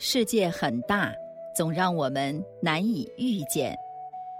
世界很大，总让我们难以遇见；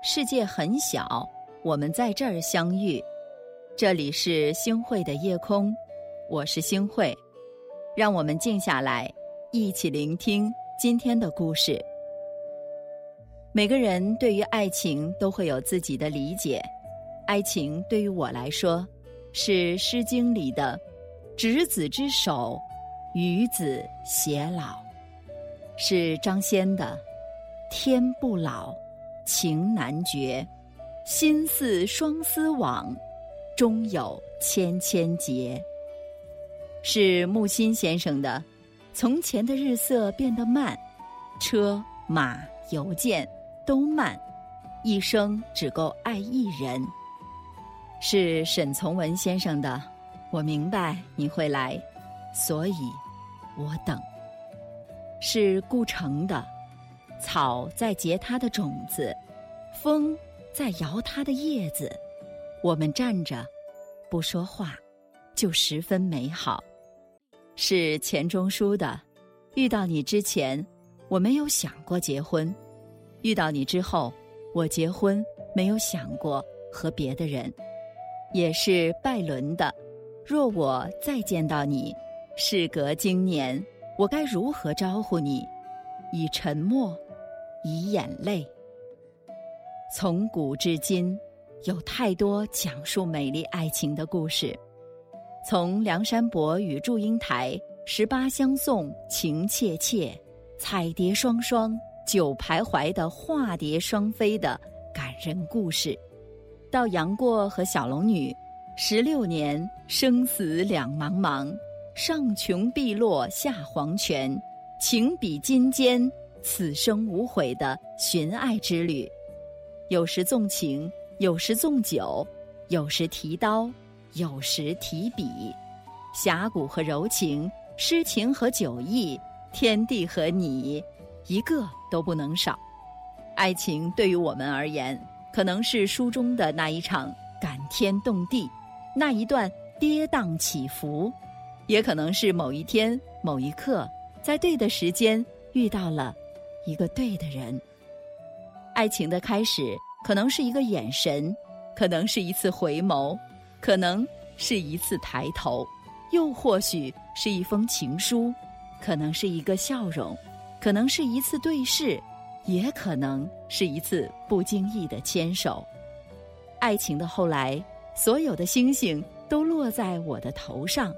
世界很小，我们在这儿相遇。这里是星汇的夜空，我是星汇，让我们静下来，一起聆听今天的故事。每个人对于爱情都会有自己的理解，爱情对于我来说，是《诗经》里的“执子之手，与子偕老”。是张先的“天不老，情难绝，心似双丝网，终有千千结”。是木心先生的“从前的日色变得慢，车马邮件都慢，一生只够爱一人”。是沈从文先生的“我明白你会来，所以我等”。是顾城的，草在结它的种子，风在摇它的叶子。我们站着，不说话，就十分美好。是钱钟书的，遇到你之前，我没有想过结婚；遇到你之后，我结婚没有想过和别的人。也是拜伦的，若我再见到你，事隔经年。我该如何招呼你？以沉默，以眼泪。从古至今，有太多讲述美丽爱情的故事。从梁山伯与祝英台十八相送情切切，彩蝶双双久徘徊的化蝶双飞的感人故事，到杨过和小龙女十六年生死两茫茫。上穷碧落下黄泉，情比金坚，此生无悔的寻爱之旅。有时纵情，有时纵酒，有时提刀，有时提笔。侠骨和柔情，诗情和酒意，天地和你，一个都不能少。爱情对于我们而言，可能是书中的那一场感天动地，那一段跌宕起伏。也可能是某一天、某一刻，在对的时间遇到了一个对的人。爱情的开始，可能是一个眼神，可能是一次回眸，可能是一次抬头，又或许是一封情书，可能是一个笑容，可能是一次对视，也可能是一次不经意的牵手。爱情的后来，所有的星星都落在我的头上。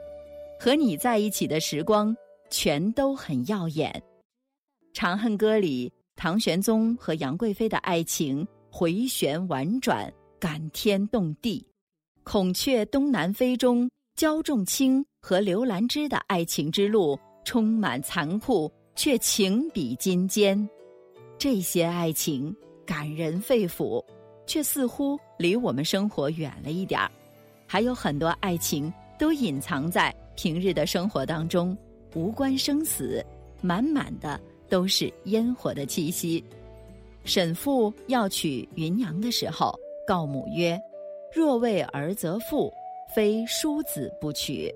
和你在一起的时光，全都很耀眼。《长恨歌》里，唐玄宗和杨贵妃的爱情回旋婉转，感天动地；《孔雀东南飞》中，焦仲卿和刘兰芝的爱情之路充满残酷，却情比金坚。这些爱情感人肺腑，却似乎离我们生活远了一点儿。还有很多爱情都隐藏在。平日的生活当中，无关生死，满满的都是烟火的气息。沈父要娶芸娘的时候，告母曰：“若为儿则父，非叔子不娶。”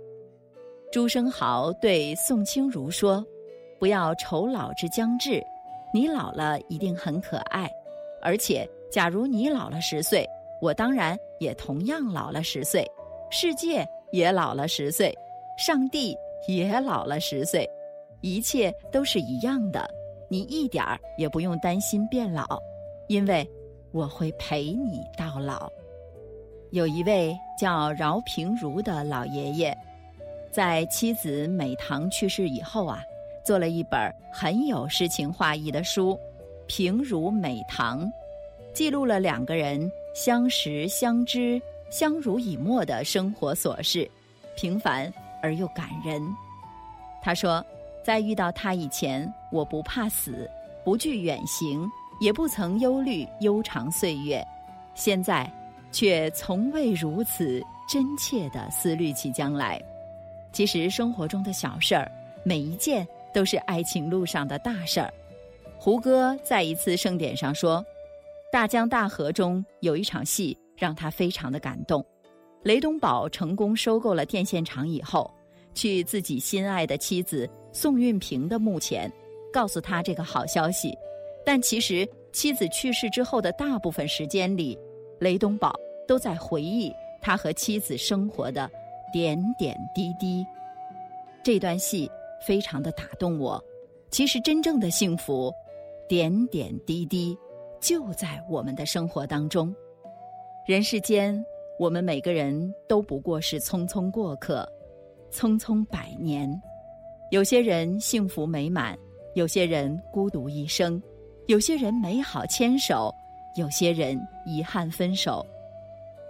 朱生豪对宋清如说：“不要愁老之将至，你老了一定很可爱，而且假如你老了十岁，我当然也同样老了十岁，世界也老了十岁。”上帝也老了十岁，一切都是一样的，你一点儿也不用担心变老，因为我会陪你到老。有一位叫饶平如的老爷爷，在妻子美棠去世以后啊，做了一本很有诗情画意的书《平如美棠》，记录了两个人相识、相知、相濡以沫的生活琐事，平凡。而又感人。他说，在遇到他以前，我不怕死，不惧远行，也不曾忧虑悠长岁月。现在，却从未如此真切地思虑起将来。其实，生活中的小事儿，每一件都是爱情路上的大事儿。胡歌在一次盛典上说，《大江大河》中有一场戏让他非常的感动。雷东宝成功收购了电线厂以后，去自己心爱的妻子宋运平的墓前，告诉他这个好消息，但其实妻子去世之后的大部分时间里，雷东宝都在回忆他和妻子生活的点点滴滴。这段戏非常的打动我。其实真正的幸福，点点滴滴，就在我们的生活当中。人世间，我们每个人都不过是匆匆过客，匆匆百年。有些人幸福美满，有些人孤独一生，有些人美好牵手，有些人遗憾分手，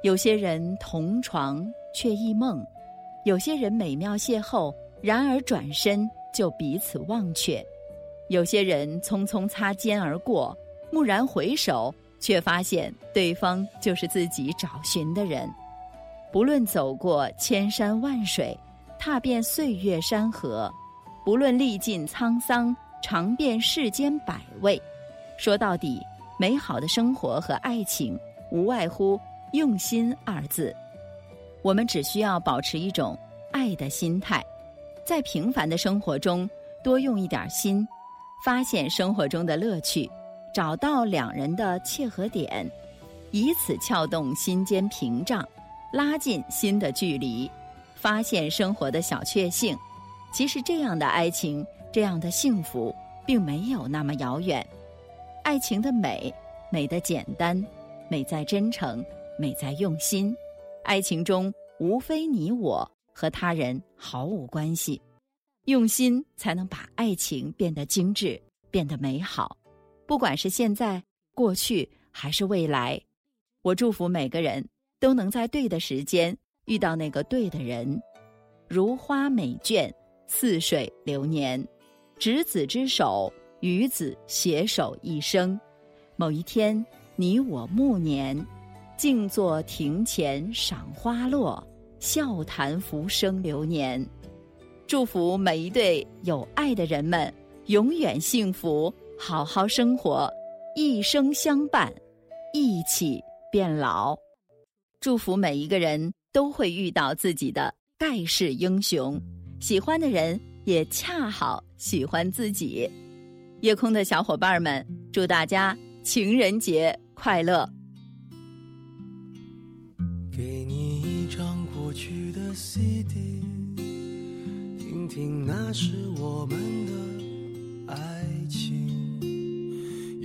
有些人同床却异梦，有些人美妙邂逅，然而转身就彼此忘却。有些人匆匆擦肩而过，蓦然回首，却发现对方就是自己找寻的人。不论走过千山万水，踏遍岁月山河，不论历尽沧桑，尝遍世间百味，说到底，美好的生活和爱情，无外乎用心二字。我们只需要保持一种爱的心态，在平凡的生活中多用一点心。发现生活中的乐趣，找到两人的切合点，以此撬动心间屏障，拉近心的距离，发现生活的小确幸。其实这样的爱情，这样的幸福，并没有那么遥远。爱情的美，美的简单，美在真诚，美在用心。爱情中无非你我，和他人毫无关系。用心才能把爱情变得精致，变得美好。不管是现在、过去还是未来，我祝福每个人都能在对的时间遇到那个对的人。如花美眷，似水流年，执子之手，与子携手一生。某一天，你我暮年，静坐庭前赏花落，笑谈浮生流年。祝福每一对有爱的人们永远幸福，好好生活，一生相伴，一起变老。祝福每一个人都会遇到自己的盖世英雄，喜欢的人也恰好喜欢自己。夜空的小伙伴们，祝大家情人节快乐！给你一张过去的 CD。听听，那是我们的爱情。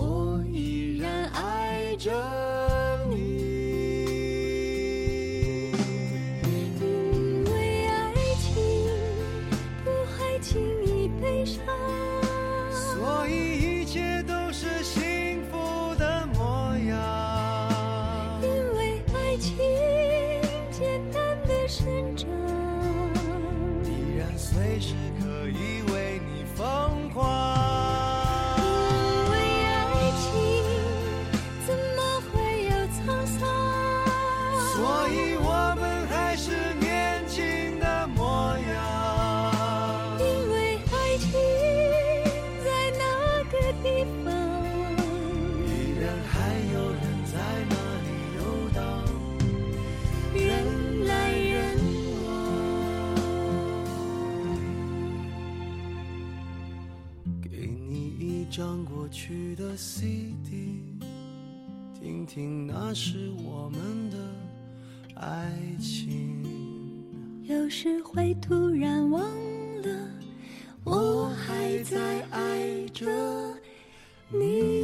我依然爱着。去的 CD，听听那是我们的爱情。有时会突然忘了，我还在爱着你。